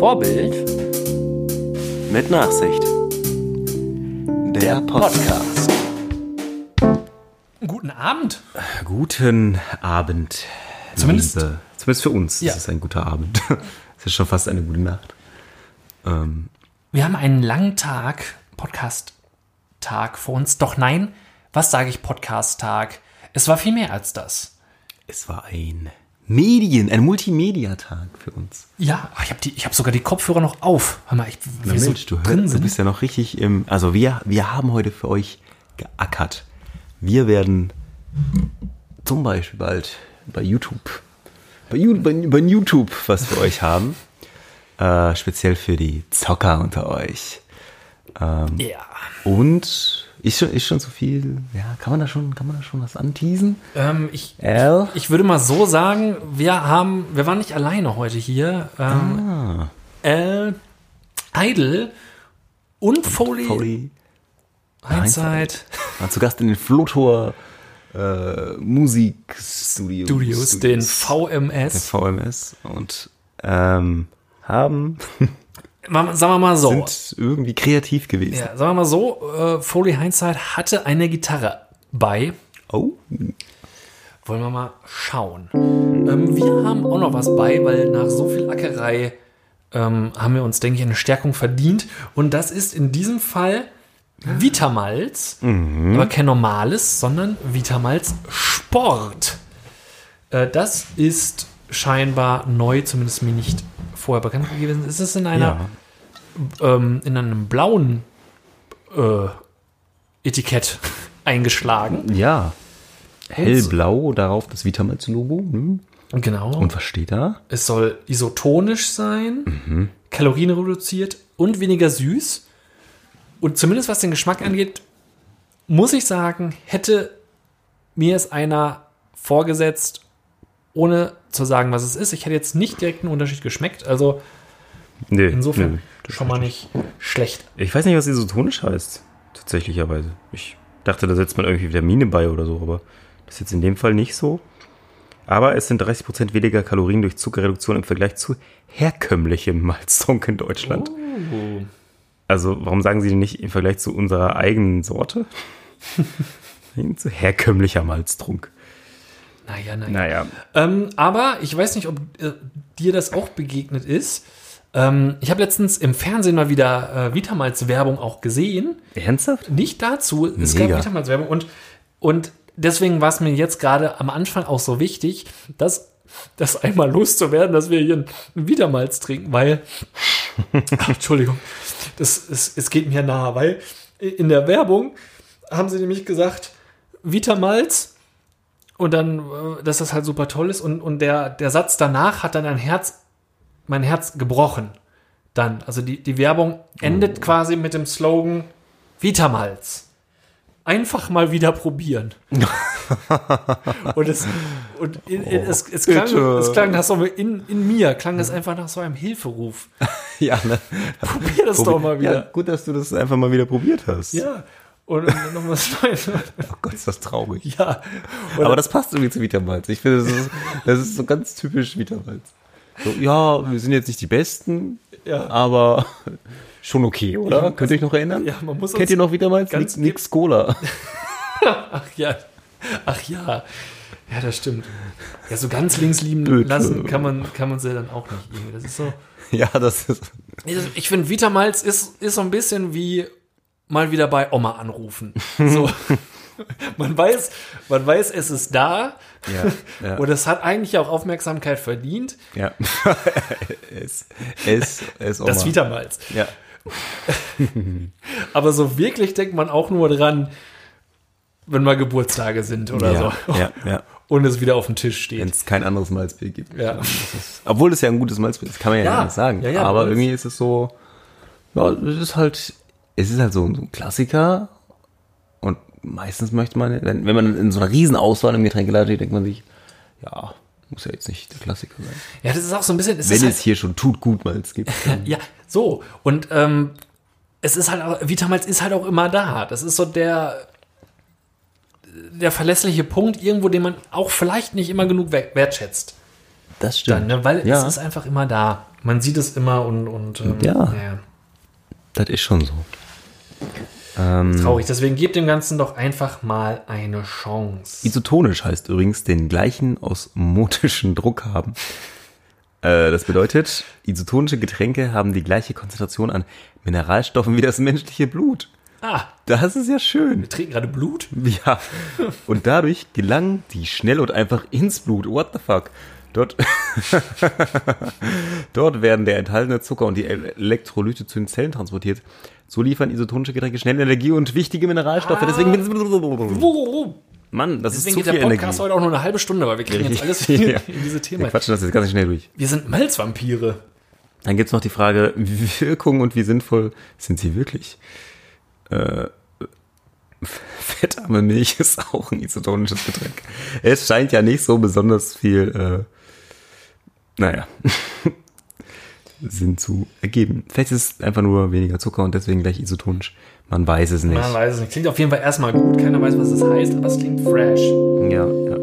Vorbild Mit Nachsicht. Der Podcast. Guten Abend. Guten Abend. Zumindest- Liebe. Zumindest für uns Ja. ist es ein guter Abend. Es ist schon fast eine gute Nacht. Ähm, Wir haben einen langen Tag, Podcast-Tag vor uns. Doch nein, was sage ich Podcast-Tag? Es war viel mehr als das. es war ein Medien, ein Multimedia-Tag für uns. Ja, ich habe hab sogar die Kopfhörer noch auf. Hör mal, ich, Na wie so Mensch, du, hör, du bist ja noch richtig im. Also wir, wir haben heute für euch geackert. Wir werden zum Beispiel bald bei YouTube, bei, bei, bei YouTube was für euch haben. Äh, speziell für die Zocker unter euch. ja. Und ist schon, ist schon so viel, ja, kann man da schon, kann man da schon was anteasen? Ähm, ich, Al? ich würde mal so sagen, wir haben, wir waren nicht alleine heute hier. Ähm, Al, Idle und Foley, Foley Hindsight war zu Gast in den Flotor äh, Musikstudios. Studios, den der VMS. VMS und ähm, haben, Sagen wir mal so. sind irgendwie kreativ gewesen. Ja, sagen wir mal so, äh, Foley Hindsight hatte eine Gitarre bei. Oh, Wollen wir mal schauen. Ähm, wir haben auch noch was bei, weil nach so viel Ackerei ähm, haben wir uns, denke ich, eine Stärkung verdient. Und das ist in diesem Fall Vitamalz, aber kein normales, sondern Vitamalz Sport. Äh, das ist scheinbar neu, zumindest mir nicht vorher bekannt gewesen. Es ist in einer ja. ähm, in einem blauen äh, Etikett eingeschlagen. Ja. Hellblau, darauf das Vitamalz-Logo. Hm. Genau. Und was steht da? es soll isotonisch sein, kalorienreduziert und weniger süß. Und zumindest was den Geschmack angeht, muss ich sagen, hätte mir es einer vorgesetzt, ohne zu sagen, was es ist. Ich hätte jetzt nicht direkt einen Unterschied geschmeckt. Also Nee, insofern nee, schon mal nicht schlecht. Ich weiß nicht, was isotonisch heißt. Tatsächlicherweise. Ich dachte, da setzt man irgendwie Vitamine bei oder so, aber das ist jetzt in dem Fall nicht so. Aber es sind 30% weniger Kalorien durch Zuckerreduktion im Vergleich zu herkömmlichem Malztrunk in Deutschland. Oh. Also, warum sagen Sie denn nicht im Vergleich zu unserer eigenen Sorte? zu herkömmlicher Malztrunk. Naja, naja. Naja. Ähm, aber ich weiß nicht, ob äh, dir das auch begegnet ist. Ähm, ich habe letztens im Fernsehen mal wieder äh, Vitamals-Werbung auch gesehen. Ernsthaft? Nicht dazu, es Mega. gab Vitamals-Werbung und, und deswegen war es mir jetzt gerade am Anfang auch so wichtig, dass das einmal loszuwerden, dass wir hier ein Vitamals trinken, weil, Ach, Entschuldigung, das, es, es geht mir nahe, weil in der Werbung haben sie nämlich gesagt, Vitamals und dann, äh, dass das halt super toll ist und, und der, der Satz danach hat dann ein Herz, mein Herz gebrochen. Dann, also die, die Werbung endet quasi mit dem Slogan Vitamals. Einfach mal wieder probieren. und es, und in, in, es, es, klang, bitte. es klang nach so, in, in mir klang es einfach nach so einem Hilferuf. Ja, ne? Probier das doch mal Ja, wieder. gut, dass du das einfach mal wieder probiert hast. Ja. Und, noch was Neues. Oh Gott, ist das traurig. Ja. Und Aber das passt irgendwie zu Vitamalz. Ich finde, das ist, das ist so ganz typisch Vitamalz. So, ja, wir sind jetzt nicht die Besten, Ja. aber schon okay, oder? Könnt ihr euch noch erinnern? Ja, man muss Kennt ihr noch Vitamalz? Nix, nix Cola. Ach ja. Ach ja. Ja, das stimmt. Ja, so ganz links liegen Bitte. lassen kann man, kann man sie dann auch nicht. Das ist so. ja, das ist. Ich finde, Vitamalz ist, ist so ein bisschen wie mal wieder bei Oma anrufen. So. man weiß, man weiß, es ist da. Ja, ja. Und es hat eigentlich auch Aufmerksamkeit verdient. Ja. es, es, es, Das Oma. Vitamalz. Ja. Aber so wirklich denkt man auch nur dran, wenn mal Geburtstage sind oder Ja, so. ja, ja. Und es wieder auf dem Tisch steht. Wenn es kein anderes Malzbier gibt. Ja. Das ist, obwohl es ja ein gutes Malzbier ist, kann man ja, Ja, gar nicht sagen. ja, ja, Aber irgendwie ist es so, ja, es ist halt, es ist halt so, ein Klassiker. Und meistens möchte man, wenn, wenn man in so einer riesen Auswahl im Getränkeladen steht, denkt man sich, ja, muss ja jetzt nicht der Klassiker sein. Ja, das ist auch so ein bisschen. Es Wenn es halt, hier schon tut gut Malz gibt. dann- Ja, so. Und ähm, es ist halt auch, Vitamals ist halt auch immer da. Das ist so der, der verlässliche Punkt irgendwo, den man auch vielleicht nicht immer genug wer- wertschätzt. Das stimmt. Dann, ne? Weil ja. es ist einfach immer da. man sieht es immer und, und ähm, Ja. Das ist schon so. Ähm, traurig. Deswegen gebt dem Ganzen doch einfach mal eine Chance. Isotonisch heißt übrigens den gleichen osmotischen Druck haben. Äh, das bedeutet, isotonische Getränke haben die gleiche Konzentration an Mineralstoffen wie das menschliche Blut. Ah, Das ist ja schön. wir trinken gerade Blut? Ja. Und dadurch gelangen die schnell und einfach ins Blut. What the fuck? Dort, dort werden der enthaltene Zucker und die Elektrolyte zu den Zellen transportiert. So liefern isotonische Getränke schnell Energie und wichtige Mineralstoffe. Deswegen, Mann, das Deswegen ist geht zu der viel Podcast Energie. heute auch nur eine halbe Stunde, weil wir kriegen jetzt alles Ja. in diese Wir Themen. quatschen das jetzt ganz schnell durch. Wir sind Malzvampire. Dann gibt's noch die Frage, wie Wirkung und wie sinnvoll sind sie wirklich? Äh, fettarme Milch ist auch ein isotonisches Getränk. Es scheint ja nicht so besonders viel, äh, naja, Sinn zu ergeben. Vielleicht ist es einfach nur weniger Zucker und deswegen gleich isotonisch. Man weiß es nicht. Man weiß es nicht. Klingt auf jeden Fall erstmal gut. Keiner weiß, was es heißt, aber es klingt fresh. Ja, ja.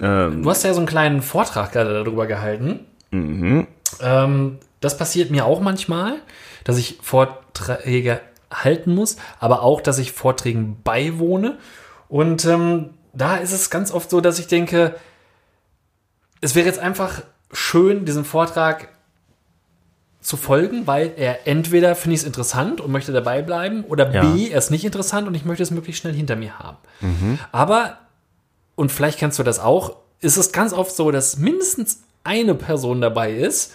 Ähm, Du hast ja so einen kleinen Vortrag gerade darüber gehalten. mhm. Ähm, das passiert mir auch manchmal, dass ich Vorträge halten muss, aber auch, dass ich Vorträgen beiwohne. Und ähm, da ist es ganz oft so, dass ich denke, es wäre jetzt einfach schön, diesen Vortrag zu folgen, weil er entweder finde ich es interessant und möchte dabei bleiben oder Ja. B, er ist nicht interessant und ich möchte es möglichst schnell hinter mir haben. Aber, und vielleicht kennst du das auch, ist es ganz oft so, dass mindestens eine Person dabei ist,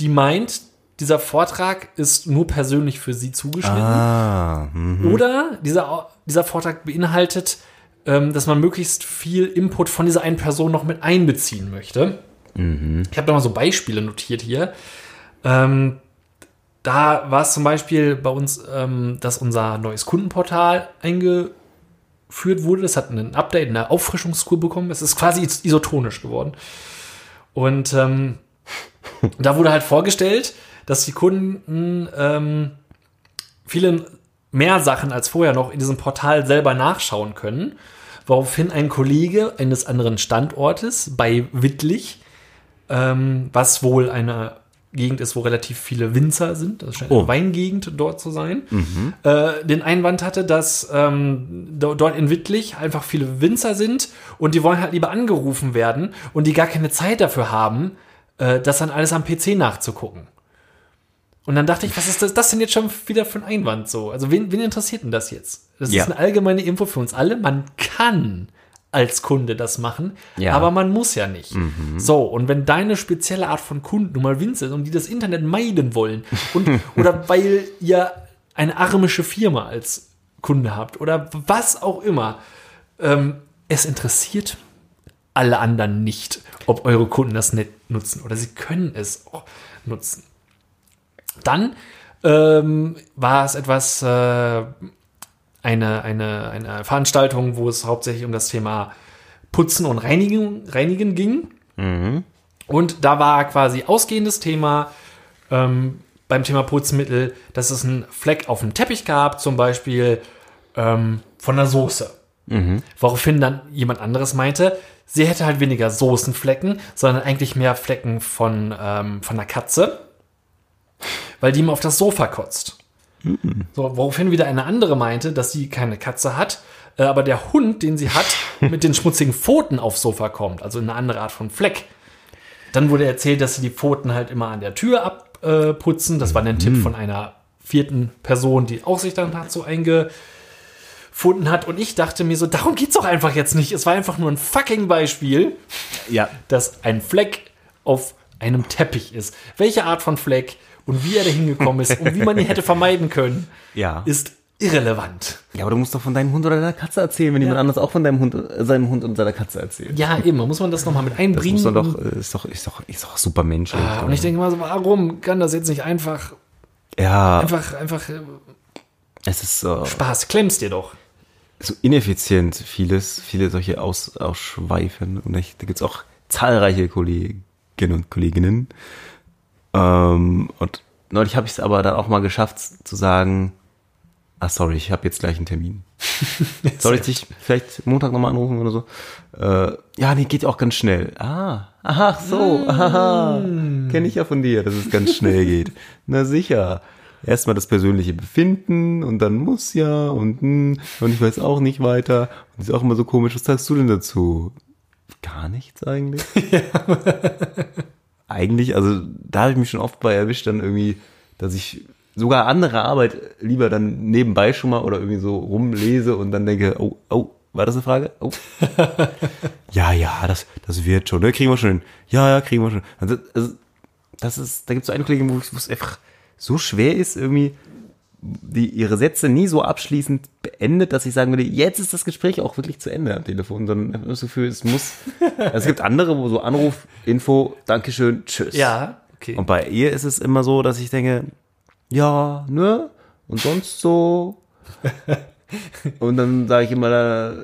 die meint, dieser Vortrag ist nur persönlich für sie zugeschnitten. Ah, hm. Oder dieser, dieser Vortrag beinhaltet, ähm, dass man möglichst viel Input von dieser einen Person noch mit einbeziehen möchte. Ich habe da mal so Beispiele notiert hier. Ähm, da war es zum Beispiel bei uns, ähm, dass unser neues Kundenportal eingeführt wurde. Das hat ein Update, eine Auffrischungskur bekommen. Es ist quasi is- isotonisch geworden. Und ähm, da wurde halt vorgestellt, dass die Kunden ähm, viele mehr Sachen als vorher noch in diesem Portal selber nachschauen können. Woraufhin ein Kollege eines anderen Standortes bei Wittlich, ähm, was wohl eine Gegend ist, wo relativ viele Winzer sind, das scheint Oh. eine Weingegend dort zu sein, äh, den Einwand hatte, dass ähm, do- dort in Wittlich einfach viele Winzer sind und die wollen halt lieber angerufen werden und die gar keine Zeit dafür haben, äh, das dann alles am PC nachzugucken. Und dann dachte ich, was ist das, das denn jetzt schon wieder für ein Einwand so? Also wen, wen interessiert denn das jetzt? Das Ja. ist eine allgemeine Info für uns alle. Man kann als Kunde das machen, Ja. aber man muss ja nicht. So, und wenn deine spezielle Art von Kunden nun mal Winzer und die das Internet meiden wollen und, oder weil ihr eine armische Firma als Kunde habt oder was auch immer, ähm, es interessiert alle anderen nicht, ob eure Kunden das nicht nutzen oder sie können es nutzen. Dann ähm, war es etwas, äh, eine, eine, eine Veranstaltung, wo es hauptsächlich um das Thema Putzen und Reinigen, Reinigen ging. Und da war quasi ausgehendes Thema ähm, beim Thema Putzmittel, dass es einen Fleck auf dem Teppich gab, zum Beispiel ähm, von der Soße. Woraufhin dann jemand anderes meinte, sie hätte halt weniger Soßenflecken, sondern eigentlich mehr Flecken von, ähm, von der Katze, weil die ihm auf das Sofa kotzt. So, woraufhin wieder eine andere meinte, dass sie keine Katze hat, äh, aber der Hund, den sie hat, mit den schmutzigen Pfoten aufs Sofa kommt, also eine andere Art von Fleck. Dann wurde erzählt, dass sie die Pfoten halt immer an der Tür abputzen. Das war ein Tipp von einer vierten Person, die auch sich dann dazu eingefunden hat. Und ich dachte mir so, darum geht's doch einfach jetzt nicht. Es war einfach nur ein fucking Beispiel, Ja, dass ein Fleck auf einem Teppich ist. Welche Art von Fleck und wie er da hingekommen ist und wie man ihn hätte vermeiden können, ja. ist irrelevant. Ja, aber du musst doch von deinem Hund oder deiner Katze erzählen, wenn jemand anderes auch von deinem Hund, äh, seinem Hund und seiner Katze erzählt. Ja, eben, muss man das nochmal mit Das einbringen. muss doch äh, ist doch, ist doch, ist doch super menschlich. Ah, und ich denke mal so, warum kann das jetzt nicht einfach, ja, einfach, einfach äh, es ist so, Spaß? Klemmst dir doch. so ineffizient, vieles, viele solche Aus, Ausschweifen. Und ich, da gibt's auch zahlreiche Kolleginnen und Kolleginnen. Ähm, und neulich habe ich es aber dann auch mal geschafft zu sagen, ah sorry, ich habe jetzt gleich einen Termin. Soll ich dich vielleicht Montag nochmal anrufen oder so? Äh, ja, nee, geht auch ganz schnell. Ah, ach so, aha. Kenne ich ja von dir, dass es ganz schnell geht. Na sicher. Erstmal das persönliche Befinden und dann muss ja und, hm, und ich weiß auch nicht weiter. Und ist auch immer so komisch. Was sagst du denn dazu? Gar nichts eigentlich. eigentlich, also da habe ich mich schon oft bei erwischt, dann irgendwie, dass ich sogar andere Arbeit lieber dann nebenbei schon mal oder irgendwie so rumlese und dann denke, oh, oh, war das eine Frage? Oh. ja, ja, das, das wird schon, ne? Kriegen wir schon hin. Ja, ja, kriegen wir schon. Also, also das ist, da gibt es so eine Kollegin, wo es einfach so schwer ist, irgendwie die ihre Sätze nie so abschließend beendet, dass ich sagen würde, jetzt ist das Gespräch auch wirklich zu Ende am Telefon, sondern ich habe das Gefühl, es muss. Es gibt andere, wo so Anruf, Info, Dankeschön, Tschüss. Ja, okay. Und bei ihr ist es immer so, dass ich denke, ja, ne? Und sonst so. Und dann sage ich immer,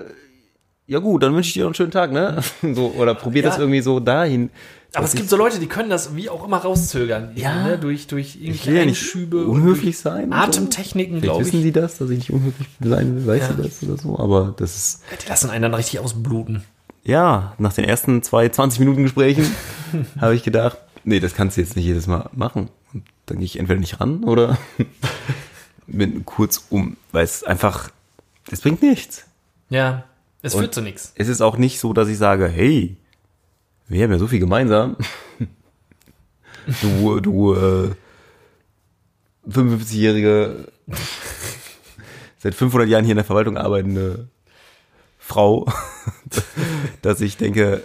ja gut, dann wünsche ich dir noch einen schönen Tag, ne? So, oder probier das Ja. irgendwie so dahin. Aber es gibt so Leute, die können das wie auch immer rauszögern. Ja. Ne? Durch, durch irgendwelche ja Einschübe. unhöflich sein. Atemtechniken, glaube wissen ich. die das, dass ich nicht unhöflich sein will, weißt Ja. du das oder so, aber das ist, Die lassen einen dann richtig ausbluten. ja, nach den ersten zwei 20 Minuten Gesprächen habe ich gedacht, nee, das kannst du jetzt nicht jedes Mal machen. Und dann gehe ich entweder nicht ran oder bin kurz um, weil es einfach, es bringt nichts. Ja, es Und- führt zu nichts. Es ist auch nicht so, dass ich sage, hey, wir haben ja so viel gemeinsam. Du, du, äh, 55-jährige, seit 500 Jahren hier in der Verwaltung arbeitende Frau, dass ich denke,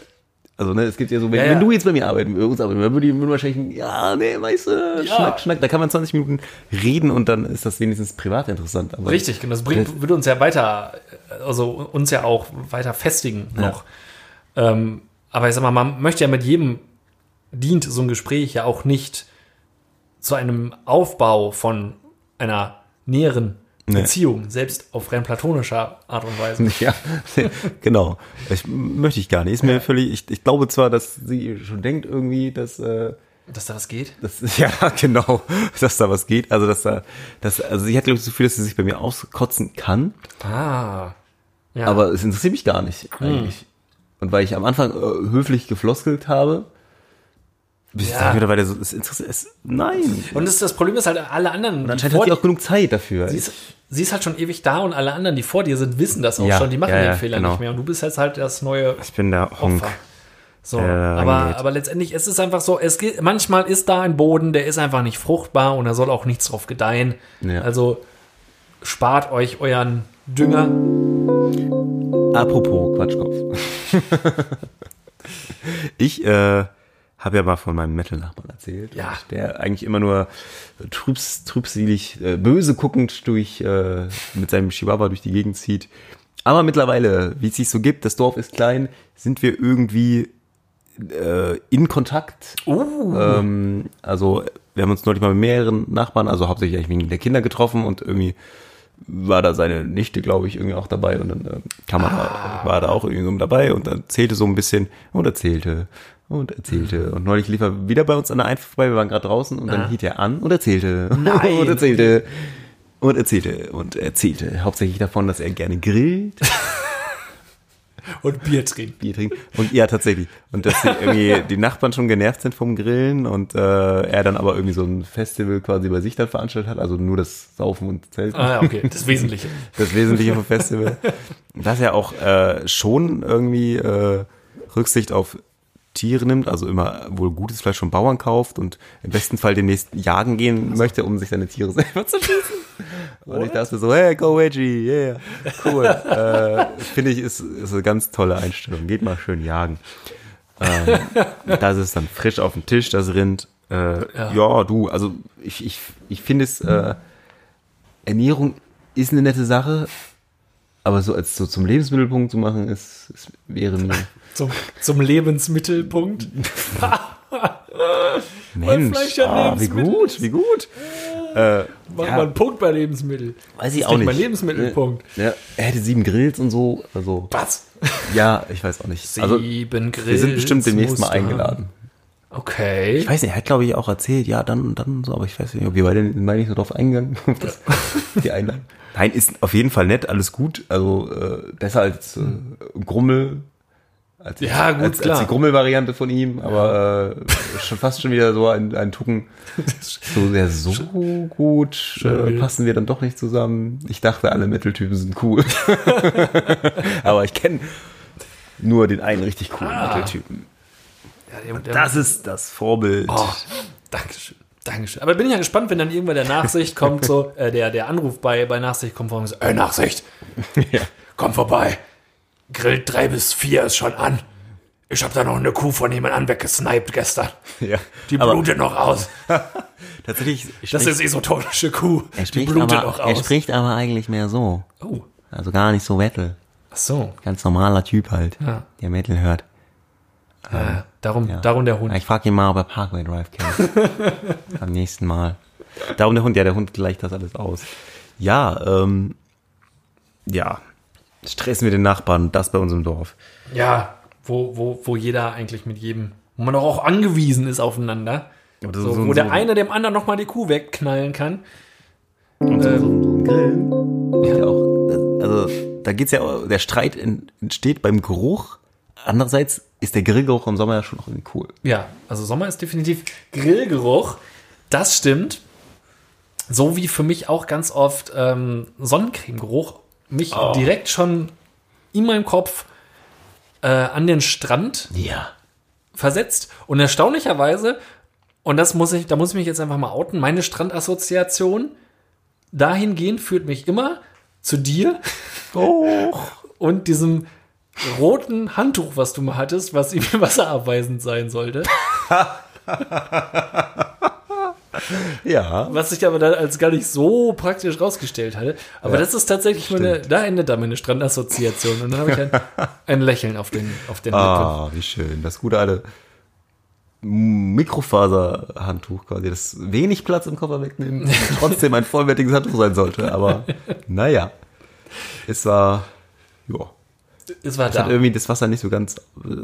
also ne, es gibt ja so, wenn, Ja, ja. wenn du jetzt bei mir arbeiten, arbeiten, dann würde ich würde wahrscheinlich, ja, nee, weißt du, Ja. schnack, schnack, da kann man 20 Minuten reden und dann ist das wenigstens privat interessant. Aber Richtig, und das bringt, würde uns ja weiter, also uns ja auch weiter festigen noch. Ähm, aber ich sag mal, man möchte ja mit jedem, dient so ein Gespräch ja auch nicht zu einem Aufbau von einer näheren Nee. Beziehung, selbst auf rein platonischer Art und Weise. Ja, genau. Ich, möchte ich gar nicht. Ist mir völlig, ich, ich glaube zwar, dass sie schon denkt irgendwie, dass, äh, Dass da was geht? das ist, ja, genau, dass da was geht. Also, dass da, dass, also sie hat, glaube ich, das Gefühl, dass sie sich bei mir auskotzen kann, Ah. Ja. aber es interessiert mich gar nicht, eigentlich. Und weil ich am Anfang äh, höflich gefloskelt habe, bis ich Ja. dann mittlerweile so, es interessiert, es, nein. und das, das Problem ist halt, alle anderen, Und anscheinend hat sie auch genug Zeit dafür. sie ist, sie ist halt schon ewig da und alle anderen, die vor dir sind, wissen das auch Ja, schon. Die machen ja, den Fehler genau. nicht mehr. Und du bist jetzt halt das neue ich bin der Honk. Opfer. So, der aber, aber letztendlich es ist einfach so, es geht, manchmal ist da ein Boden, der ist einfach nicht fruchtbar und da soll auch nichts drauf gedeihen. Ja. Also spart euch euren Dünger. Apropos Quatschkopf. ich äh, habe ja mal von meinem Metal-Nachbarn erzählt. Ja. Der eigentlich immer nur trübs, trübselig, äh, böse guckend durch, äh, mit seinem Chihuahua durch die Gegend zieht. Aber mittlerweile, wie es sich so gibt, das Dorf ist klein, sind wir irgendwie äh, in Kontakt. Uh, Ähm, also wir haben uns neulich mal mit mehreren Nachbarn, also hauptsächlich eigentlich wegen der Kinder getroffen und irgendwie war da seine Nichte, glaube ich, irgendwie auch dabei und dann äh, kam er da, war da auch irgendwie dabei und dann erzählte so ein bisschen und erzählte und erzählte. Und neulich lief er wieder bei uns an der Einfahrt vorbei, wir waren gerade draußen und dann Ah. hielt er an und erzählte. Nein. und erzählte. Und erzählte. Und erzählte hauptsächlich davon, dass er gerne grillt und Bier trinken. Bier trinken. Und ja, tatsächlich. Und dass die, irgendwie die Nachbarn schon genervt sind vom Grillen und äh, er dann aber irgendwie so ein Festival quasi bei sich dann veranstaltet hat, also nur das Saufen und Zelten. Ah, okay, das Wesentliche. Das Wesentliche vom Festival. Dass er auch äh, schon irgendwie äh, Rücksicht auf Tiere nimmt, also immer wohl gutes Fleisch vom Bauern kauft und im besten Fall demnächst jagen gehen möchte, um sich seine Tiere selber zu schießen. Und ich dachte so, hey, go Veggie, yeah, cool. äh, Finde ich, ist, ist eine ganz tolle Einstellung. Geht mal schön jagen. Ähm, das ist dann frisch auf dem Tisch, das Rind. Äh, ja. du, also ich, ich, ich finde es, äh, Ernährung ist eine nette Sache, aber so als so zum Lebensmittelpunkt zu machen, ist, ist wäre mir. Zum, zum Lebensmittelpunkt. Mensch, ja ah, wie gut, wie gut. Äh, Mach Ja. mal einen Punkt bei Lebensmittel. weiß ich ist auch nicht mein Lebensmittelpunkt. Ja, er hätte sieben Grills und so, also Was? ja, ich weiß auch nicht. Also Sieben Grills. wir sind bestimmt demnächst mal eingeladen. Okay. Ich weiß nicht, er hat glaube ich auch erzählt, ja, dann und dann so, aber ich weiß nicht, ob wir beide meine ich so drauf eingegangen, auf das, die Einladung. Nein, ist auf jeden Fall nett, alles gut, also äh, besser als äh, Grummel. Als, Ja, gut, als, klar. als die Grummelvariante von ihm, aber äh, schon fast schon wieder so ein, ein Tucken. So, ja, so gut äh, passen wir dann doch nicht zusammen. Ich dachte, alle Metal-Typen sind cool. aber ich kenne nur den einen richtig coolen Ah. Metal-Typen. Ja, Das ist das Vorbild. oh, Dankeschön. Dankeschön. Aber bin ich ja gespannt, wenn dann irgendwann der Nachsicht kommt, so, äh, der, der Anruf bei, bei Nachsicht kommt vor und so, äh, Nachsicht, Ja. komm vorbei. Grill 3 bis 4 ist schon an. Ich habe da noch eine Kuh von jemand weggesniped gestern. Ja. Die blutet noch aus. tatsächlich, Das ist esotonische Kuh. er Die spricht, blutet aber, noch er aus. spricht aber eigentlich mehr so. Oh, Also gar nicht so Metal. ach so. Ganz normaler Typ halt, Ja. der Metal hört. Äh, darum, Ja. darum der Hund. Ja, ich frage ihn mal, ob er Parkway Drive kennt. Am nächsten Mal. Darum der Hund, ja, der Hund gleicht das alles aus. Ja, ähm, ja. Stress mit den Nachbarn, das bei uns im Dorf. Ja, wo, wo, wo jeder eigentlich mit jedem, wo man doch auch angewiesen ist aufeinander. Oder So, so- wo so- der eine dem anderen nochmal die Kuh wegknallen kann. Und so, so, so ein Grillen. Ja. auch, also, da geht's ja, auch- der Streit en- entsteht beim Geruch. Andererseits ist der Grillgeruch im Sommer ja schon auch irgendwie cool. Ja, also Sommer ist definitiv Grillgeruch. Das stimmt. So wie für mich auch ganz oft ähm, Sonnencremegeruch mich direkt schon in meinem Kopf äh, an den Strand Ja. versetzt. Und erstaunlicherweise, und das muss ich, da muss ich mich jetzt einfach mal outen, meine Strandassoziation dahingehend führt mich immer zu dir Oh. und diesem roten Handtuch, was du mal hattest, was irgendwie wasserabweisend sein sollte. Ja. Was sich aber dann als gar nicht so praktisch rausgestellt hatte. Aber Ja, das ist tatsächlich meine, da endet dann meine Strandassoziation. Und dann habe ich ein, ein Lächeln auf den, auf den Lippen. Ah, wie schön. Das gute alte Mikrofaserhandtuch quasi, das wenig Platz im Koffer wegnimmt und trotzdem ein vollwertiges Handtuch sein sollte. Aber naja, es war, ja, Es war hat da. irgendwie das Wasser nicht so ganz,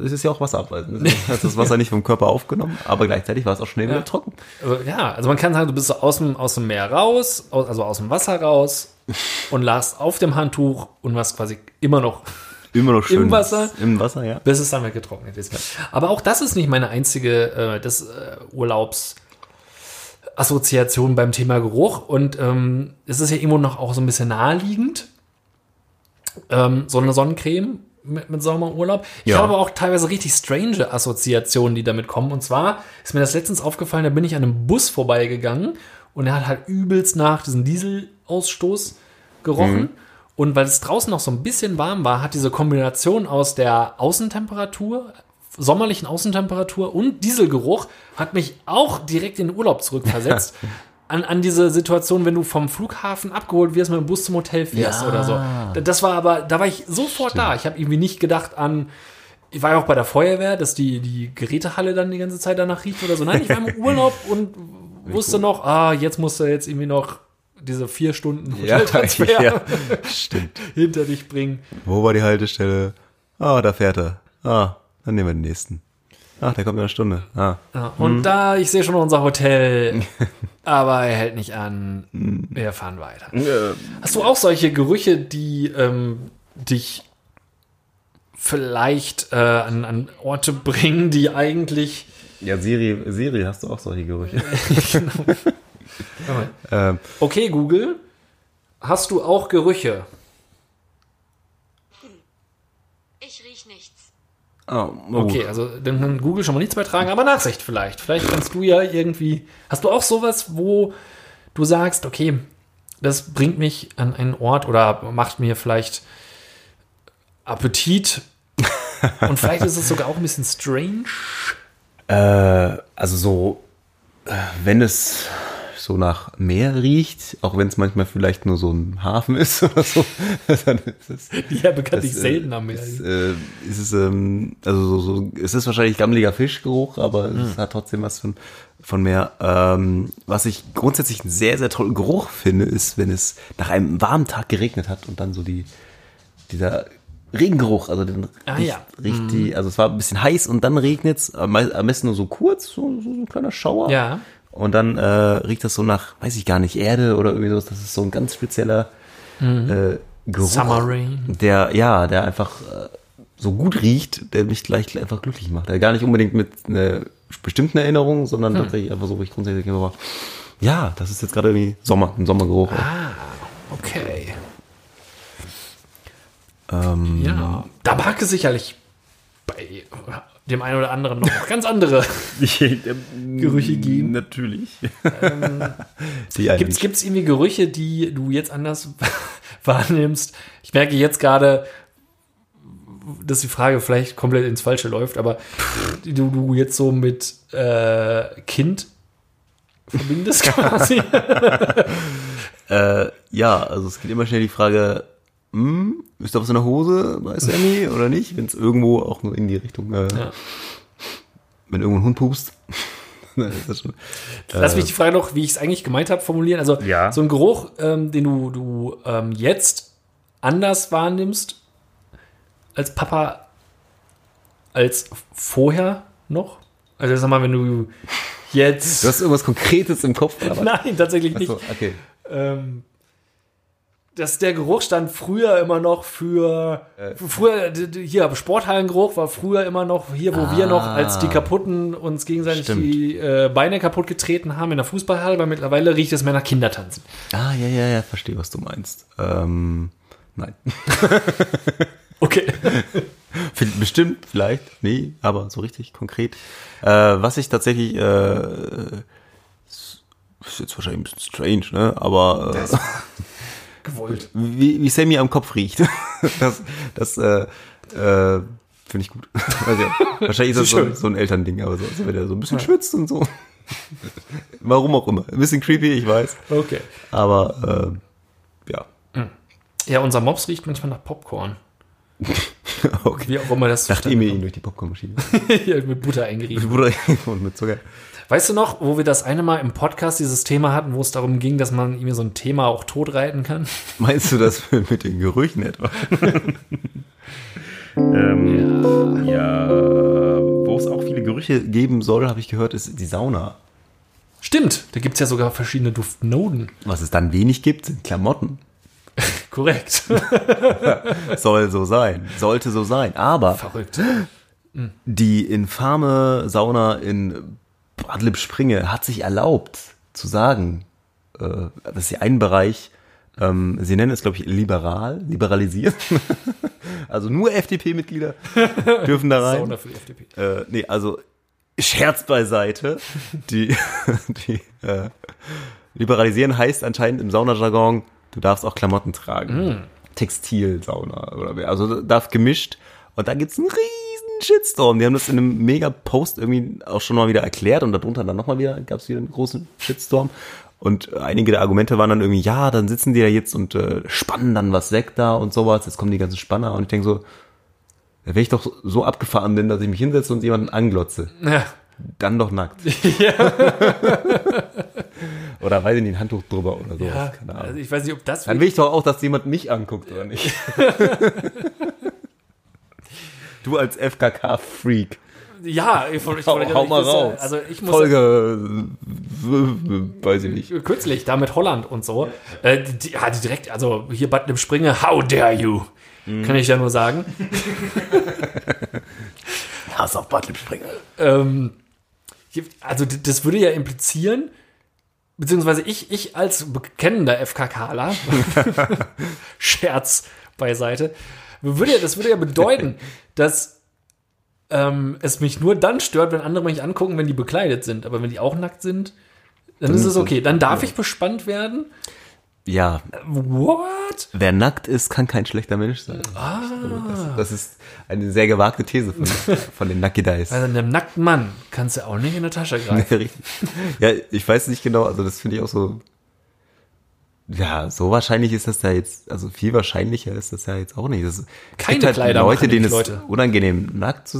es ist ja auch wasserabweisend. Es hat das Wasser nicht vom Körper aufgenommen, aber gleichzeitig war es auch schnell wieder trocken. Also, ja, also man kann sagen, du bist so aus dem, aus dem Meer raus, aus, also aus dem Wasser raus und lagst auf dem Handtuch und warst quasi immer noch, Immer noch schön. Wasser? Im Wasser, ja. bis es dann wieder getrocknet ist. Aber auch das ist nicht meine einzige äh, das, äh, Urlaubsassoziation beim Thema Geruch. Und ähm, es ist ja irgendwo noch auch so ein bisschen naheliegend. Ähm, so eine Sonnencreme mit, mit Sommerurlaub. Ich Ja. habe aber auch teilweise richtig strange Assoziationen, die damit kommen. Und zwar ist mir das letztens aufgefallen, da bin ich an einem Bus vorbeigegangen und er hat halt übelst nach diesem Dieselausstoß gerochen. Und weil es draußen noch so ein bisschen warm war, hat diese Kombination aus der Außentemperatur, sommerlichen Außentemperatur und Dieselgeruch hat mich auch direkt in den Urlaub zurückversetzt. An, an diese Situation, wenn du vom Flughafen abgeholt wirst mit dem Bus zum Hotel fährst Ja. oder so. Das war aber, da war ich sofort da. Ich habe irgendwie nicht gedacht an, ich war ja auch bei der Feuerwehr, dass die, die Gerätehalle dann die ganze Zeit danach riecht oder so. Nein, ich war im Urlaub und wusste noch, ah, jetzt musst du jetzt irgendwie noch diese vier Stunden Ja, Hoteltransfer ja, stimmt. hinter dich bringen. Wo war die Haltestelle? Ah, da fährt er. Ah, dann nehmen wir den nächsten. Ach, der kommt in einer Stunde. Ah. Ja, und da, ich sehe schon unser Hotel, aber er hält nicht an. Wir fahren weiter. Hast du auch solche Gerüche, die ähm, dich vielleicht äh, an, an Orte bringen, die eigentlich. Ja, Siri, Siri, hast du auch solche Gerüche? ähm, Okay, Google, hast du auch Gerüche? Ich riech nichts. Oh, oh. Okay, also dann kann Google schon mal nichts beitragen, aber Nachsicht vielleicht. Vielleicht kannst du ja irgendwie. Hast du auch sowas, wo du sagst, okay, das bringt mich an einen Ort oder macht mir vielleicht Appetit? Und vielleicht ist es sogar auch ein bisschen strange. Äh, also so, äh, wenn es so nach Meer riecht, auch wenn es manchmal vielleicht nur so ein Hafen ist oder so, dann ist es, Die ja bekanntlich äh, selten am Meer. ist, äh, ist es, ähm, also so, so, es ist wahrscheinlich gammeliger Fischgeruch, aber Hm. es hat trotzdem was von, von Meer. Ähm, was ich grundsätzlich einen sehr, sehr tollen Geruch finde, ist, wenn es nach einem warmen Tag geregnet hat und dann so die, dieser Regengeruch, also den Ah, riecht, ja. riecht die, also es war ein bisschen heiß und dann regnet es, am besten nur so kurz, so, so, so ein kleiner Schauer. Ja. Und dann äh, riecht das so nach, weiß ich gar nicht, Erde oder irgendwie sowas. Das ist so ein ganz spezieller äh, Geruch. Summer Rain. Der, ja, der einfach äh, so gut riecht, der mich gleich einfach glücklich macht. Der gar nicht unbedingt mit einer bestimmten Erinnerung, sondern tatsächlich einfach so, wo ich grundsätzlich immer war, ja, das ist jetzt gerade irgendwie Sommer, ein Sommergeruch. Okay. Ähm, Ja. Da mag es sicherlich bei dem einen oder anderen noch ganz andere. Gerüche geben. Natürlich. Einen Gibt es irgendwie Gerüche, die du jetzt anders wahrnimmst? Ich merke jetzt gerade, dass die Frage vielleicht komplett ins Falsche läuft, aber die du, du jetzt so mit äh, Kind verbindest quasi. Äh, ja, also es geht immer schnell die Frage, hm, ist da was in der Hose bei Sammy oder nicht? Wenn es irgendwo auch nur in die Richtung, äh, Ja. wenn irgendwo ein Hund pupst. schon, Lass mich die Frage noch, wie ich es eigentlich gemeint habe, formulieren. Also Ja. so ein Geruch, ähm, den du, du ähm, jetzt anders wahrnimmst als Papa als vorher noch. Also sag mal, wenn du jetzt. du hast irgendwas Konkretes im Kopf, was? Nein, tatsächlich nicht. Achso, okay. Ähm, dass der Geruch stand früher immer noch für, Äh. früher hier Sporthallengeruch war früher immer noch hier, wo wir noch als die kaputten uns gegenseitig Ah. Stimmt. die äh, Beine kaputt getreten haben in der Fußballhalle, weil mittlerweile riecht es mehr nach Kindertanzen. Ah, ja, ja, ja, verstehe, was du meinst. Ähm, nein. Okay. Bestimmt, vielleicht, nee, aber so richtig konkret. Äh, was ich tatsächlich, äh, ist jetzt wahrscheinlich ein bisschen strange, ne? Aber äh, Gewollt. wie, wie Sammy am Kopf riecht. das das äh, äh, finde ich gut. Ja. Wahrscheinlich ist das so, so ein Elternding, aber so, also wenn er so ein bisschen schwitzt und so. Warum auch immer. Ein bisschen creepy, ich weiß. Okay. Aber äh, ja. Ja, unser Mops riecht manchmal nach Popcorn. Okay. Wie auch immer das Nachdem ihr ihn durch die Popcornmaschine Hier mit Butter eingerieben. Bruder und mit Zucker. Weißt du noch, wo wir das eine Mal im Podcast dieses Thema hatten, wo es darum ging, dass man irgendwie so ein Thema auch totreiten kann? Meinst du das mit den Gerüchen etwa? ähm, ja. Wo es auch viele Gerüche geben soll, habe ich gehört, ist die Sauna. Stimmt, da gibt es ja sogar verschiedene Duftnoden. Was es dann wenig gibt, sind Klamotten. Korrekt. Soll so sein. Sollte so sein. Aber Verrückt. die infame Sauna in Bad Lippspringe hat sich erlaubt zu sagen, äh, dass sie einen Bereich, ähm, sie nennen es, glaube ich, liberal, liberalisiert. also nur FDP-Mitglieder dürfen da rein. Sauna für die FDP. Äh, nee, also Scherz beiseite. Die, die äh, liberalisieren heißt anscheinend im Saunajargon, du darfst auch Klamotten tragen. Textilsauna oder wer. Also darf gemischt. Und da gibt's einen riesen Shitstorm. Die haben das in einem Mega-Post irgendwie auch schon mal wieder erklärt und darunter dann nochmal wieder, gab's wieder einen großen Shitstorm. Und einige der Argumente waren dann irgendwie, ja, dann sitzen die da jetzt und äh, spannen dann was weg da und sowas. Jetzt kommen die ganzen Spanner und ich denke so, wenn ich doch so abgefahren bin, dass ich mich hinsetze und jemanden anglotze, Ja. dann doch nackt. Oder weiß ich nicht, ein Handtuch drüber oder so. ja. Keine Ahnung. Also ich weiß nicht, ob das. Dann will ich doch auch, dass jemand mich anguckt, oder nicht? du als FKK-Freak. ja, ich, wollte- ich, Hau, wollte- hau ich mal raus. Also ich muss Folge, weiß ich nicht. kürzlich da mit Holland und so. Äh, die, ja, die direkt, also hier Bad im Springe, how dare you? Mhm. Kann ich ja nur sagen. Hass auf Bad Lippspringe. Ähm, hier- also das würde ja implizieren, beziehungsweise ich, ich als bekennender FKKler, Scherz beiseite, würde ja, das würde ja bedeuten, dass ähm, es mich nur dann stört, wenn andere mich angucken, wenn die bekleidet sind. Aber wenn die auch nackt sind, dann ist es okay. Dann darf ich bespannt werden. Ja, What? wer nackt ist, kann kein schlechter Mensch sein. Ah. Das, das ist eine sehr gewagte These von, von den Nucky Dice. Also einem nackten Mann kannst du auch nicht in der Tasche greifen. Ja. Ja, ich weiß nicht genau, also das finde ich auch so. Ja, so wahrscheinlich ist das ja jetzt, also viel wahrscheinlicher ist das ja jetzt auch nicht. Das, es Keine gibt halt Kleider Leute, denen es unangenehm nackt zu,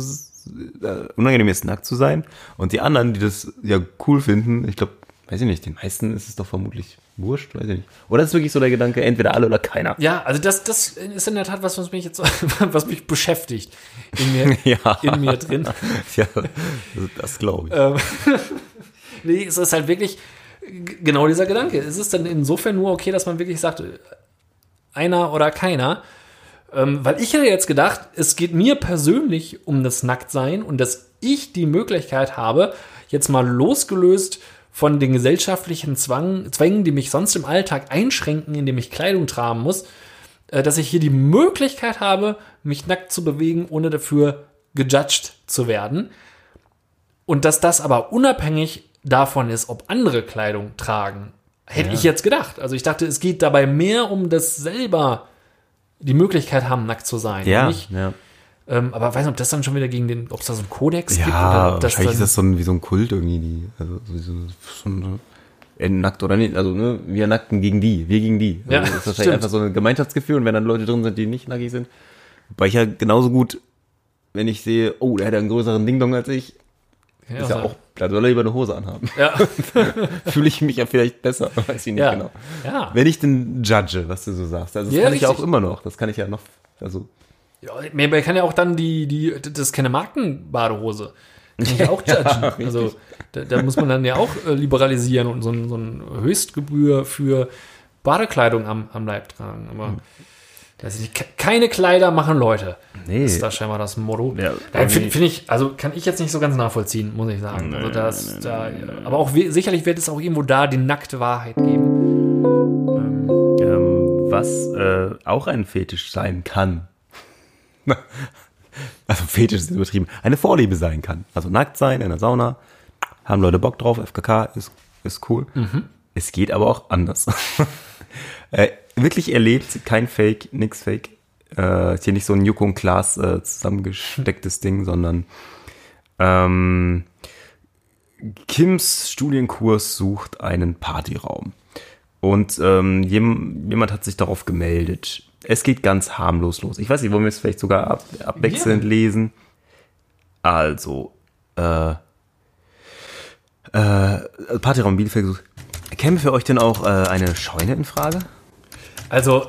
äh, unangenehm ist nackt zu sein und die anderen, die das ja cool finden, ich glaube, weiß ich nicht, den meisten ist es doch vermutlich wurscht, weiß ich nicht. Oder ist wirklich so der Gedanke, entweder alle oder keiner. Ja, also das, das ist in der Tat was, was mich jetzt, was mich beschäftigt in mir, Ja. in mir drin. Ja, das, das glaube ich. Ähm, nee, es ist halt wirklich genau dieser Gedanke. Es ist dann insofern nur okay, dass man wirklich sagt, einer oder keiner. Ähm, weil ich hätte jetzt gedacht, es geht mir persönlich um das Nacktsein und dass ich die Möglichkeit habe, jetzt mal losgelöst von den gesellschaftlichen Zwang, Zwängen, die mich sonst im Alltag einschränken, indem ich Kleidung tragen muss, äh, dass ich hier die Möglichkeit habe, mich nackt zu bewegen, ohne dafür gejudged zu werden. Und dass das aber unabhängig davon ist, ob andere Kleidung tragen, hätte Ja. ich jetzt gedacht. Also ich dachte, es geht dabei mehr um das selber die Möglichkeit haben, nackt zu sein. Ja, ja. ähm, aber weiß nicht, ob das dann schon wieder gegen den, ob es da so einen Kodex gibt Ja, oder ob das wahrscheinlich ist das so ein, wie so ein Kult irgendwie, die, also so, so, eine, äh, nackt oder nicht, also ne, wir nackten gegen die, wir gegen die. Also Ja, das ist wahrscheinlich stimmt. einfach so ein Gemeinschaftsgefühl und wenn dann Leute drin sind, die nicht nackig sind, wobei ich ja genauso gut, wenn ich sehe, oh, der hat einen größeren Ding-Dong als ich, Ja, ist ja also- auch, da soll er lieber eine Hose anhaben. Ja, Fühle ich mich ja vielleicht besser, weiß ich nicht ja, genau. ja. Wenn ich denn judge, was du so sagst, also das Ja, kann ich ja auch richtig. immer noch, das kann ich ja noch, also ja. Man kann ja auch dann die, die, das ist keine Markenbadehose. Kann ich ja auch judgen. also da, da muss man dann ja auch äh, liberalisieren und so, ein, so eine Höchstgebühr für Badekleidung am, am Leib tragen. Aber Hm. Weiß ich keine Kleider machen Leute. Nee. Ist da scheinbar das Motto. Ja, Finde find ich, also kann ich jetzt nicht so ganz nachvollziehen, muss ich sagen. also das, da, aber auch sicherlich wird es auch irgendwo da die nackte Wahrheit geben. ähm, was äh, auch ein Fetisch sein kann. also Fetisch ist übertrieben. Eine Vorliebe sein kann. Also nackt sein in der Sauna. Haben Leute Bock drauf. FKK ist, ist cool. Es geht aber auch anders. äh, wirklich erlebt, kein Fake, nix Fake. Äh, ist hier nicht so ein Joko und Klaas äh, zusammengestecktes Ding, sondern ähm, Kims Studienkurs sucht einen Partyraum. Und ähm, jem, jemand hat sich darauf gemeldet. Es geht ganz harmlos los. Ich weiß nicht, wollen wir es vielleicht sogar ab, abwechselnd Ja. lesen? Also, äh, äh, Partyraum Bielefeld gesucht. Käme für euch denn auch äh, eine Scheune in Frage? Also,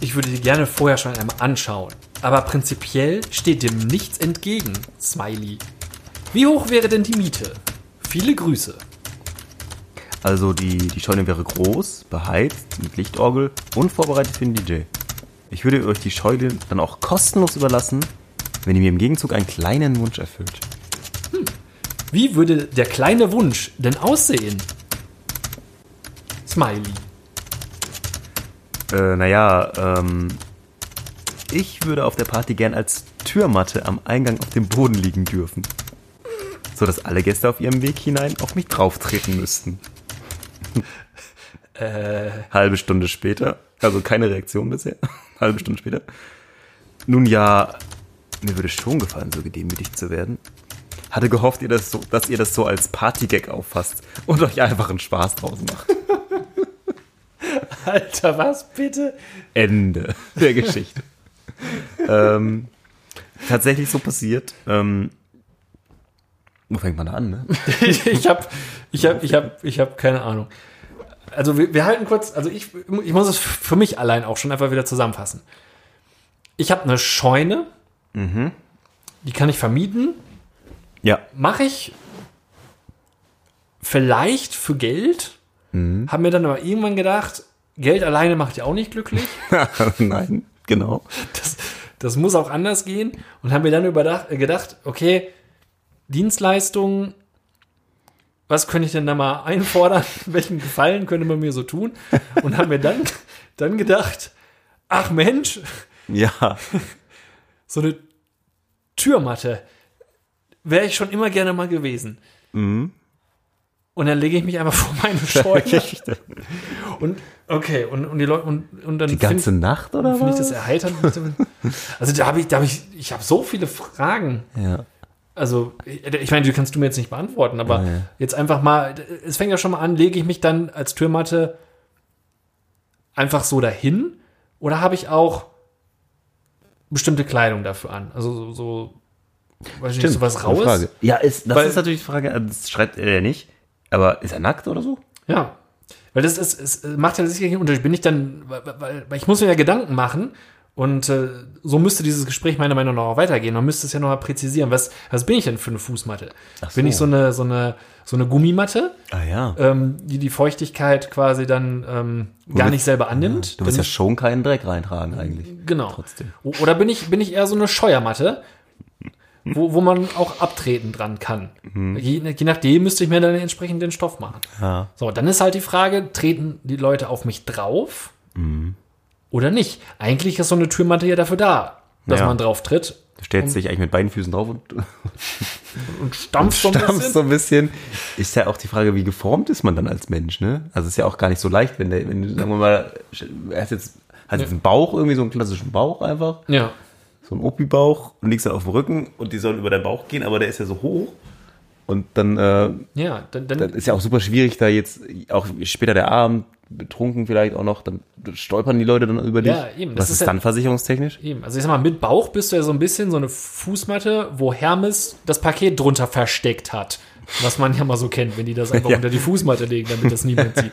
ich würde die gerne vorher schon einmal anschauen. Aber prinzipiell steht dem nichts entgegen, Smiley. Wie hoch wäre denn die Miete? Viele Grüße. Also die, die Scheune wäre groß, beheizt, mit Lichtorgel und vorbereitet für den DJ. Ich würde euch die Scheune dann auch kostenlos überlassen, wenn ihr mir im Gegenzug einen kleinen Wunsch erfüllt. Wie würde der kleine Wunsch denn aussehen? Smiley. Äh, naja, ähm, ich würde auf der Party gern als Türmatte am Eingang auf dem Boden liegen dürfen. So dass alle Gäste auf ihrem Weg hinein auf mich drauftreten müssten. Äh, Halbe Stunde später, also keine Reaktion bisher, halbe Stunde später. Nun ja, mir würde schon gefallen, so gedemütigt zu werden. Hatte gehofft, ihr das so, dass ihr das so als Partygag auffasst und euch einfach einen Spaß draus macht. Alter, was bitte? Ende der Geschichte. ähm, tatsächlich so passiert. Ähm, wo fängt man da an, ne? ich habe ich hab, ich hab, ich hab keine Ahnung. Also wir, wir halten kurz, also ich, ich muss es für mich allein auch schon einfach wieder zusammenfassen. Ich habe eine Scheune, die kann ich vermieten, Ja. mache ich vielleicht für Geld, habe mir dann aber irgendwann gedacht, Geld alleine macht ja auch nicht glücklich. Nein, genau. Das, das muss auch anders gehen. Und haben mir dann überdacht, äh, gedacht, okay, Dienstleistungen, was könnte ich denn da mal einfordern? Welchen Gefallen könnte man mir so tun? Und haben mir dann, dann gedacht, ach Mensch, Ja. so eine Türmatte wäre ich schon immer gerne mal gewesen. Mhm. Und dann lege ich mich einfach vor meine Scheune. und okay, und, und die Leute und, und dann Die ganze Nacht oder finde ich das erheiternd. Also da habe ich, da habe ich, ich habe so viele Fragen. Ja. Also, ich ich meine, die kannst du mir jetzt nicht beantworten, aber Ja, ja. jetzt einfach mal, es fängt ja schon mal an, lege ich mich dann als Türmatte einfach so dahin oder habe ich auch bestimmte Kleidung dafür an? Also so, so weiß ich nicht, so was gute Raues? Frage. Ja, ist, das Weil- ist natürlich die Frage, das schreibt er ja nicht. Aber ist er nackt oder so? Ja. Weil das ist, es macht ja sicherlich einen Unterschied. Bin ich dann, weil, weil, ich muss mir ja Gedanken machen, Und äh, so müsste dieses Gespräch meiner Meinung nach auch weitergehen. Man müsste es ja noch mal präzisieren. Was, was bin ich denn für eine Fußmatte? Ach Bin so. ich so eine, so eine, so eine Gummimatte, Ah ja. ähm, die die Feuchtigkeit quasi dann ähm, gar willst- nicht selber annimmt? Du willst ja schon keinen Dreck reintragen eigentlich. Genau. Trotzdem. Oder bin ich, bin ich eher so eine Scheuermatte, wo, wo man auch abtreten dran kann? Je, je nachdem müsste ich mir dann entsprechend den Stoff machen. Ja. So, dann ist halt die Frage, treten die Leute auf mich drauf Mhm. oder nicht? Eigentlich ist so eine Türmatte ja dafür da, dass Ja. man drauf tritt Du stellst dich eigentlich mit beiden Füßen drauf und und stampft so ein stampfst bisschen. so ein bisschen. Ist ja auch die Frage, wie geformt ist man dann als Mensch, ne? Also ist ja auch gar nicht so leicht, wenn der, wenn du, sagen wir mal, er hat jetzt, hat jetzt einen Bauch, irgendwie so einen klassischen Bauch einfach, Ja. So einen Opi-Bauch und liegst dann auf dem Rücken und die sollen über deinen Bauch gehen, aber der ist ja so hoch. Und dann, äh, Ja, dann, dann dann ist ja auch super schwierig, da jetzt auch später der Abend, betrunken vielleicht auch noch, dann stolpern die Leute dann über dich. Ja, eben, das Was ist ist ja- dann versicherungstechnisch? eben. Also ich sag mal, mit Bauch bist du ja so ein bisschen so eine Fußmatte, wo Hermes das Paket drunter versteckt hat. Was man ja mal so kennt, wenn die das einfach Ja. unter die Fußmatte legen, damit das niemand sieht.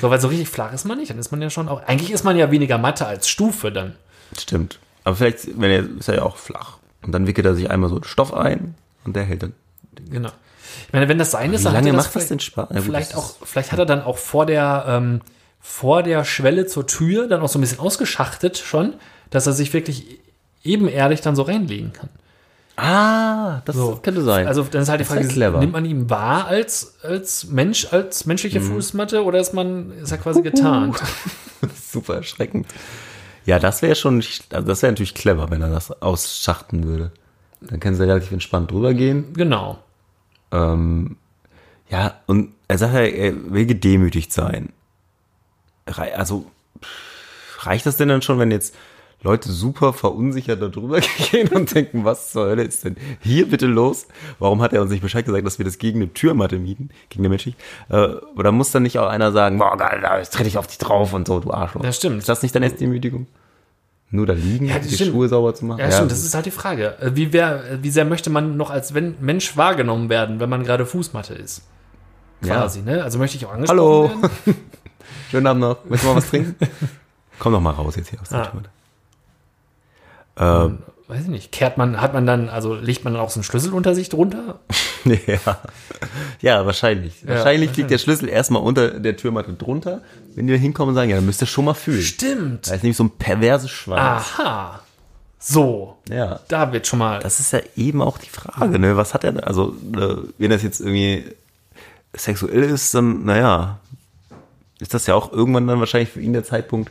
So, weil so richtig flach ist man nicht. Dann ist man ja schon auch. Eigentlich ist man ja weniger Matte als Stufe dann. Stimmt. Aber vielleicht, wenn er, ist er ja auch flach. Und dann wickelt er sich einmal so Stoff ein und der hält dann. Genau. Ich meine, wenn das sein ist, dann lange macht das denn Spaß? Ja, vielleicht auch, vielleicht hat er dann auch vor der, ähm, vor der Schwelle zur Tür dann auch so ein bisschen ausgeschachtet schon, dass er sich wirklich ebenerdig dann so reinlegen kann. Ah, das So. könnte sein. Also dann ist halt die Das ist Frage, clever. nimmt man ihn wahr als, als Mensch, als Mhm. menschliche Fußmatte oder ist man, ist er quasi getarnt? super erschreckend. Ja, das wäre schon, also das wäre natürlich clever, wenn er das ausschachten würde. Dann können sie relativ entspannt drüber gehen. genau. Ähm, ja, und er sagt ja, er will gedemütigt sein. Also, reicht das denn dann schon, wenn jetzt Leute super verunsichert da drüber gehen und denken, was zur Hölle ist denn hier bitte los? Warum hat er uns nicht Bescheid gesagt, dass wir das gegen eine Türmatte mieten, gegen eine menschliche? Äh, oder muss dann nicht auch einer sagen, boah, geil, da trete ich auf dich drauf und so, du Arschloch. Das stimmt. Ist das nicht dann erst Demütigung? Nur da liegen, Ja, die stimmt. Schuhe sauber zu machen? Ja, stimmt, das ist halt die Frage. Äh, Wie, wär, wie sehr möchte man noch als wenn Mensch wahrgenommen werden, wenn man gerade Fußmatte ist? Quasi, ne? Also möchte ich auch angesprochen Hallo. werden? Schönen Abend noch. Willst du mal was trinken? Komm doch mal raus jetzt hier aus der Ah. Türmatte. Ähm, Weiß ich nicht. Kehrt man, hat man dann, also legt man dann auch so einen Schlüssel unter sich drunter? Ja, ja wahrscheinlich. wahrscheinlich liegt der Schlüssel erstmal unter der Türmatte drunter. Wenn die da hinkommen und sagen, ja, dann müsst ihr schon mal fühlen. Stimmt. Da ist nämlich so ein perverses Schwein. Aha. So. Ja. Da wird schon mal. Das ist ja eben auch die Frage, ne? Was hat er, also, äh, wenn das jetzt irgendwie sexuell ist, dann, naja, ist das ja auch irgendwann dann wahrscheinlich für ihn der Zeitpunkt,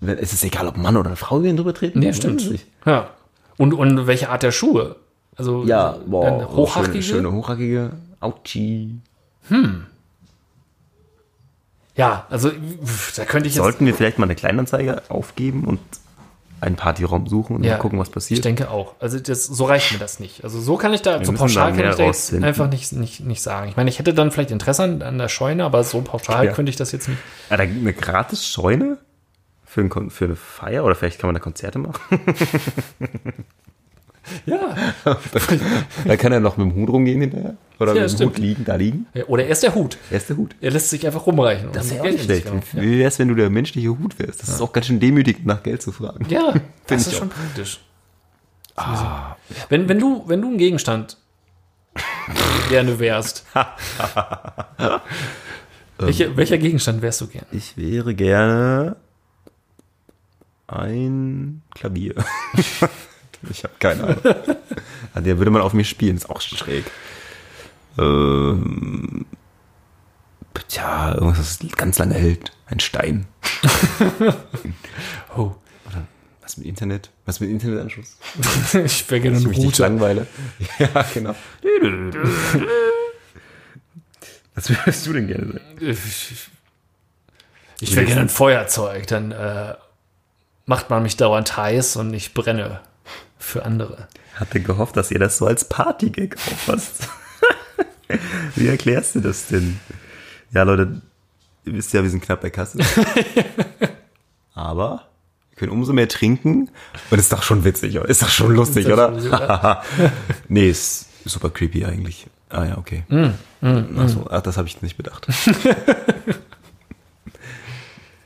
es ist egal, ob Mann oder Frau ihn drüber treten. Nee, stimmt. Ja. Und, und welche Art der Schuhe? Also Ja, boah, hochhackige? Schöne, schöne hochhackige. Autschi. Ja, also da könnte ich jetzt. Sollten wir vielleicht mal eine Kleinanzeige aufgeben und einen Partyraum suchen und ja, mal gucken, was Ich passiert? denke auch. Also das, so reicht mir das nicht. Also so kann ich da, so müssen pauschal da kann ich da jetzt einfach nicht, nicht, nicht sagen. Ich meine, ich hätte dann vielleicht Interesse an, an der Scheune, aber so pauschal Ja. könnte ich das jetzt nicht. Da eine gratis Scheune für, ein, für eine Feier oder vielleicht kann man da Konzerte machen. Ja. da kann er noch mit dem Hut rumgehen hinterher. Oder Ja, mit dem stimmt. Hut liegen, da liegen. Ja, Oder er ist der Hut. Er ist der Hut. Er lässt sich einfach rumreichen. Das wäre auch nicht schlecht. Wie wär's, wenn du der menschliche Hut wärst? Das ist auch ganz schön demütigend, nach Geld zu fragen. Ja, das ich ist auch. schon praktisch. Wenn, wenn, du, wenn du ein Gegenstand gerne wärst, welche, welcher Gegenstand wärst du gern? Ich wäre gerne ein Klavier. ich habe keine Ahnung. An der würde man auf mir spielen, ist auch schräg. Ähm, tja, irgendwas, was ganz lange hält. Ein Stein. Oh, Was mit Internet? Was mit Internetanschluss? ich wäre gerne eine Route. langweile. Ja, genau. Was würdest du denn gerne sein? Ich, ich wäre gerne ein Feuerzeug, dann äh, macht man mich dauernd heiß und ich brenne für andere. Hatte gehofft, dass ihr das so als Partygag auffasst. Wie erklärst du das denn? Ja, Leute, ihr wisst ja, wir sind knapp bei Kasse. Aber wir können umso mehr trinken und ist doch schon witzig, oder? Ist doch schon lustig, doch oder? schon lustig, nee, ist super creepy eigentlich. Ah ja, okay. Mm, Ach so, ach, das habe ich nicht bedacht.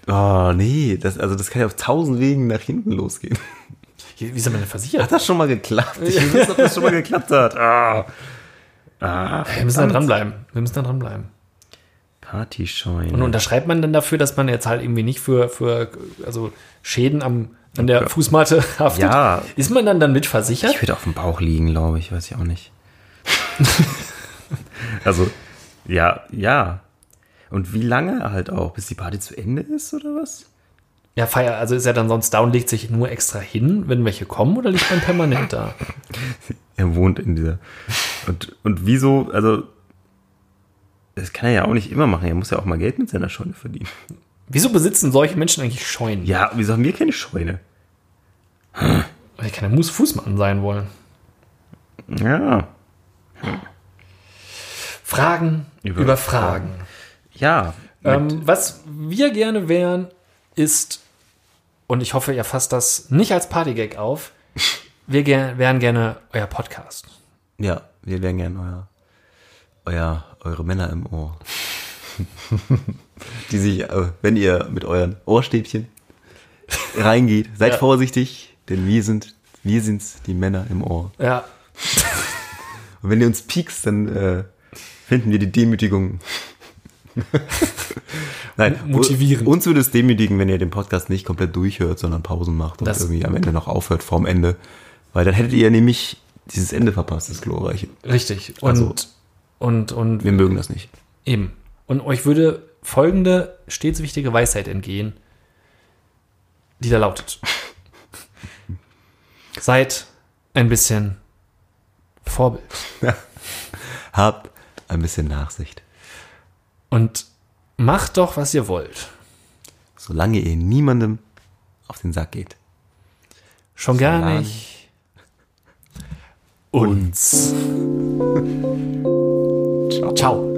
Oh, nee, das, also das kann ja auf tausend Wegen nach hinten losgehen. Wie soll man denn versichert? Hat das schon mal geklappt? Ich wissen, ob das schon mal geklappt hat. Ah. Ah, Wir müssen da dranbleiben. Wir müssen da dranbleiben. Partyscheune. Und unterschreibt man dann dafür, dass man jetzt halt irgendwie nicht für, für also Schäden am, an der Fußmatte haftet? Ja. Ist man dann dann mit versichert? Ich würde auf dem Bauch liegen, glaube ich, weiß ich auch nicht. also, ja, ja. Und wie lange halt auch? Bis die Party zu Ende ist oder was? Ja, Feier, also ist er dann sonst da und legt sich nur extra hin, wenn welche kommen, oder liegt man permanent da? Er wohnt in dieser. Und, und wieso, also, das kann er ja auch nicht immer machen. Er muss ja auch mal Geld mit seiner Scheune verdienen. Wieso besitzen solche Menschen eigentlich Scheunen? Ja, wieso haben wir keine Scheune? Weil die keine Fußmann sein wollen. Ja. Fragen über, Über Fragen. Ja. Ähm, was wir gerne wären, ist, und ich hoffe, ihr fasst das nicht als Partygag auf, wir ger wären gerne euer Podcast. ja, wir wären gern euer, euer, eure Männer im Ohr. Die sich, äh, wenn ihr mit euren Ohrstäbchen reingeht, seid Ja. vorsichtig, denn wir sind, wir sind's, die Männer im Ohr. Ja, Und wenn ihr uns piekst, dann äh, finden wir die Demütigung. Nein, Motivierend. Uns würde es demütigen, wenn ihr den Podcast nicht komplett durchhört, sondern Pausen macht und Das- irgendwie am Ende noch aufhört vorm Ende. Weil dann hättet ihr nämlich dieses Ende verpasst, das glorreiche. richtig. Und, Also- und, und Wir mögen das nicht. eben. Und euch würde folgende stets wichtige Weisheit entgehen, die da lautet. Seid ein bisschen Vorbild. Habt ein bisschen Nachsicht. Und macht doch, was ihr wollt. Solange ihr niemandem auf den Sack geht. Schon gar Solange- nicht uns. Ciao.